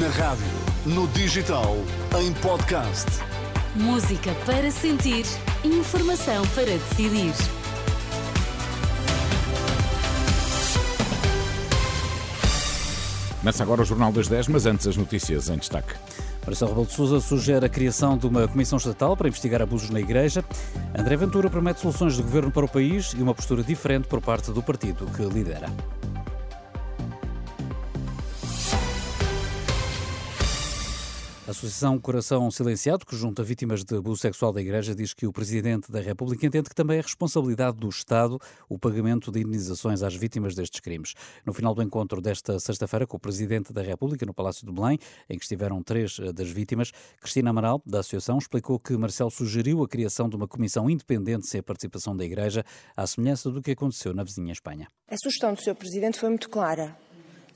Na rádio, no digital, em podcast. Música para sentir, informação para decidir. Começa agora o Jornal das 10, mas antes as notícias em destaque. Marcelo Rebelo de Sousa sugere a criação de uma comissão estatal para investigar abusos na Igreja. André Ventura promete soluções de governo para o país e uma postura diferente por parte do partido que lidera. A Associação Coração Silenciado, que junta vítimas de abuso sexual da Igreja, diz que o Presidente da República entende que também é responsabilidade do Estado o pagamento de indenizações às vítimas destes crimes. No final do encontro desta sexta-feira com o Presidente da República no Palácio de Belém, em que estiveram três eh, das vítimas, Cristina Amaral, da Associação, explicou que Marcelo sugeriu a criação de uma comissão independente sem a participação da Igreja, à semelhança do que aconteceu na vizinha Espanha. A sugestão do Sr. Presidente foi muito clara.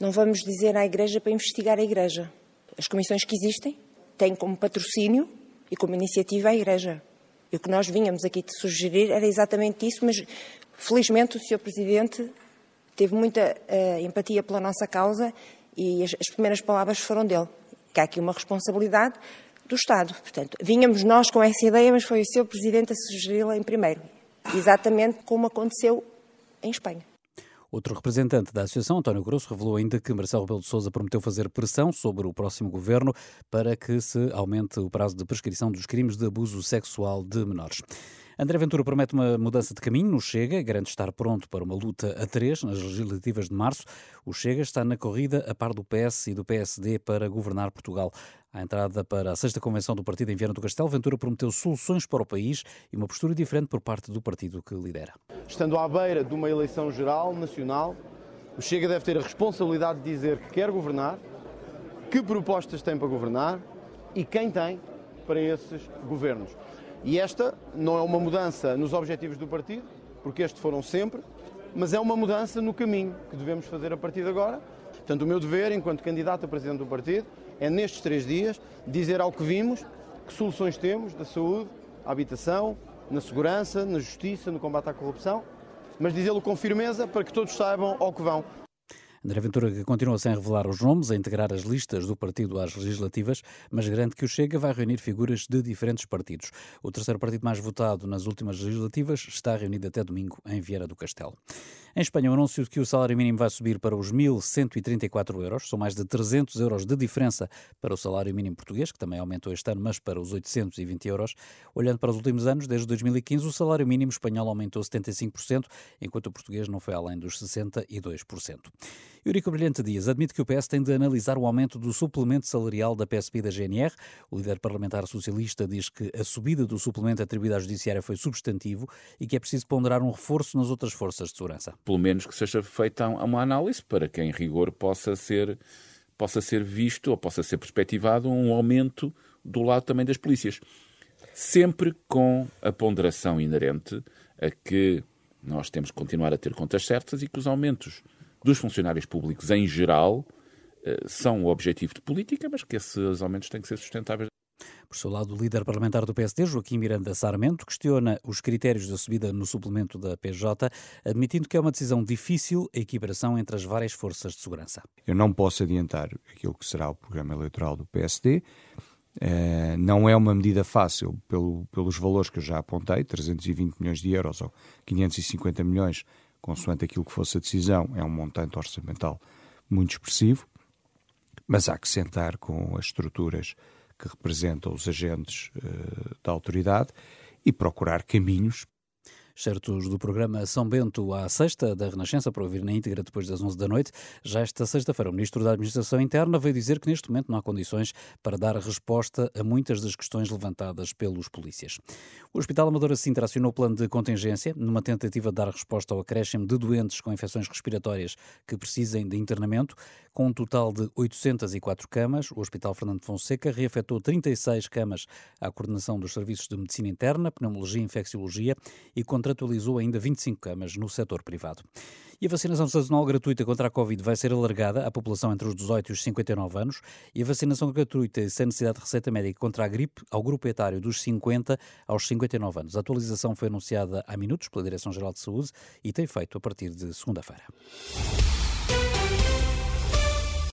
Não vamos dizer à Igreja para investigar a Igreja. As comissões que existem têm como patrocínio e como iniciativa a Igreja. E o que nós vínhamos aqui de sugerir era exatamente isso, mas felizmente o Sr. Presidente teve muita uh, empatia pela nossa causa e as, as primeiras palavras foram dele. Que há aqui uma responsabilidade do Estado. Portanto, vínhamos nós com essa ideia, mas foi o Sr. Presidente a sugeri-la em primeiro. Exatamente como aconteceu em Espanha. Outro representante da Associação, António Grosso, revelou ainda que Marcelo Rebelo de Sousa prometeu fazer pressão sobre o próximo governo para que se aumente o prazo de prescrição dos crimes de abuso sexual de menores. André Ventura promete uma mudança de caminho no Chega, garante estar pronto para uma luta a três nas legislativas de março. O Chega está na corrida a par do PS e do PSD para governar Portugal. À entrada para a sexta convenção do partido em Viana do Castelo, Ventura prometeu soluções para o país e uma postura diferente por parte do partido que lidera. Estando à beira de uma eleição geral, nacional, o Chega deve ter a responsabilidade de dizer que quer governar, que propostas tem para governar e quem tem para esses governos. E esta não é uma mudança nos objetivos do partido, porque estes foram sempre, mas é uma mudança no caminho que devemos fazer a partir de agora. Portanto, o meu dever, enquanto candidato a presidente do partido, é nestes três dias dizer ao que vimos que soluções temos da saúde, à habitação, na segurança, na justiça, no combate à corrupção, mas dizê-lo com firmeza para que todos saibam ao que vão. André Ventura que continua sem revelar os nomes, a integrar as listas do partido às legislativas, mas garante que o Chega vai reunir figuras de diferentes partidos. O terceiro partido mais votado nas últimas legislativas está reunido até domingo em Vieira do Castelo. Em Espanha, o anúncio de que o salário mínimo vai subir para os 1.134 euros, são mais de 300 euros de diferença para o salário mínimo português, que também aumentou este ano, mas para os 820 euros. Olhando para os últimos anos, desde 2015, o salário mínimo espanhol aumentou 75%, enquanto o português não foi além dos 62%. Eurico Brilhante Dias admite que o PS tem de analisar o aumento do suplemento salarial da PSP e da GNR. O líder parlamentar socialista diz que a subida do suplemento atribuído à Judiciária foi substantivo e que é preciso ponderar um reforço nas outras forças de segurança. Pelo menos que seja feita uma análise para que, em rigor, possa ser, possa ser visto ou possa ser perspectivado um aumento do lado também das polícias. Sempre com a ponderação inerente a que nós temos que continuar a ter contas certas e que os aumentos dos funcionários públicos em geral eh, são o objetivo de política, mas que esses aumentos têm que ser sustentáveis. Por seu lado, o líder parlamentar do PSD, Joaquim Miranda Sarmento, questiona os critérios da subida no suplemento da PJ, admitindo que é uma decisão difícil a equiparação entre as várias forças de segurança. Eu não posso adiantar aquilo que será o programa eleitoral do PSD. Uh, não é uma medida fácil pelo, pelos valores que eu já apontei, 320 milhões de euros ou 550 milhões consoante aquilo que fosse a decisão, é um montante orçamental muito expressivo, mas há que sentar com as estruturas que representam os agentes uh, da autoridade e procurar caminhos Certos do programa São Bento à Sexta da Renascença, para ouvir na íntegra depois das 11 da noite. Já esta sexta-feira, o Ministro da Administração Interna veio dizer que neste momento não há condições para dar resposta a muitas das questões levantadas pelos polícias. O Hospital Amadora Sintra acionou o plano de contingência numa tentativa de dar resposta ao acréscimo de doentes com infecções respiratórias que precisem de internamento. Com um total de 804 camas, o Hospital Fernando Fonseca reafetou 36 camas à coordenação dos serviços de medicina interna, pneumologia e infecciologia e contratualizou ainda 25 camas no setor privado. E a vacinação sazonal gratuita contra a Covid vai ser alargada à população entre os 18 e os 59 anos e a vacinação gratuita sem necessidade de receita médica contra a gripe ao grupo etário dos 50 aos 59 anos. A atualização foi anunciada há minutos pela Direção-Geral de Saúde e tem feito a partir de segunda-feira.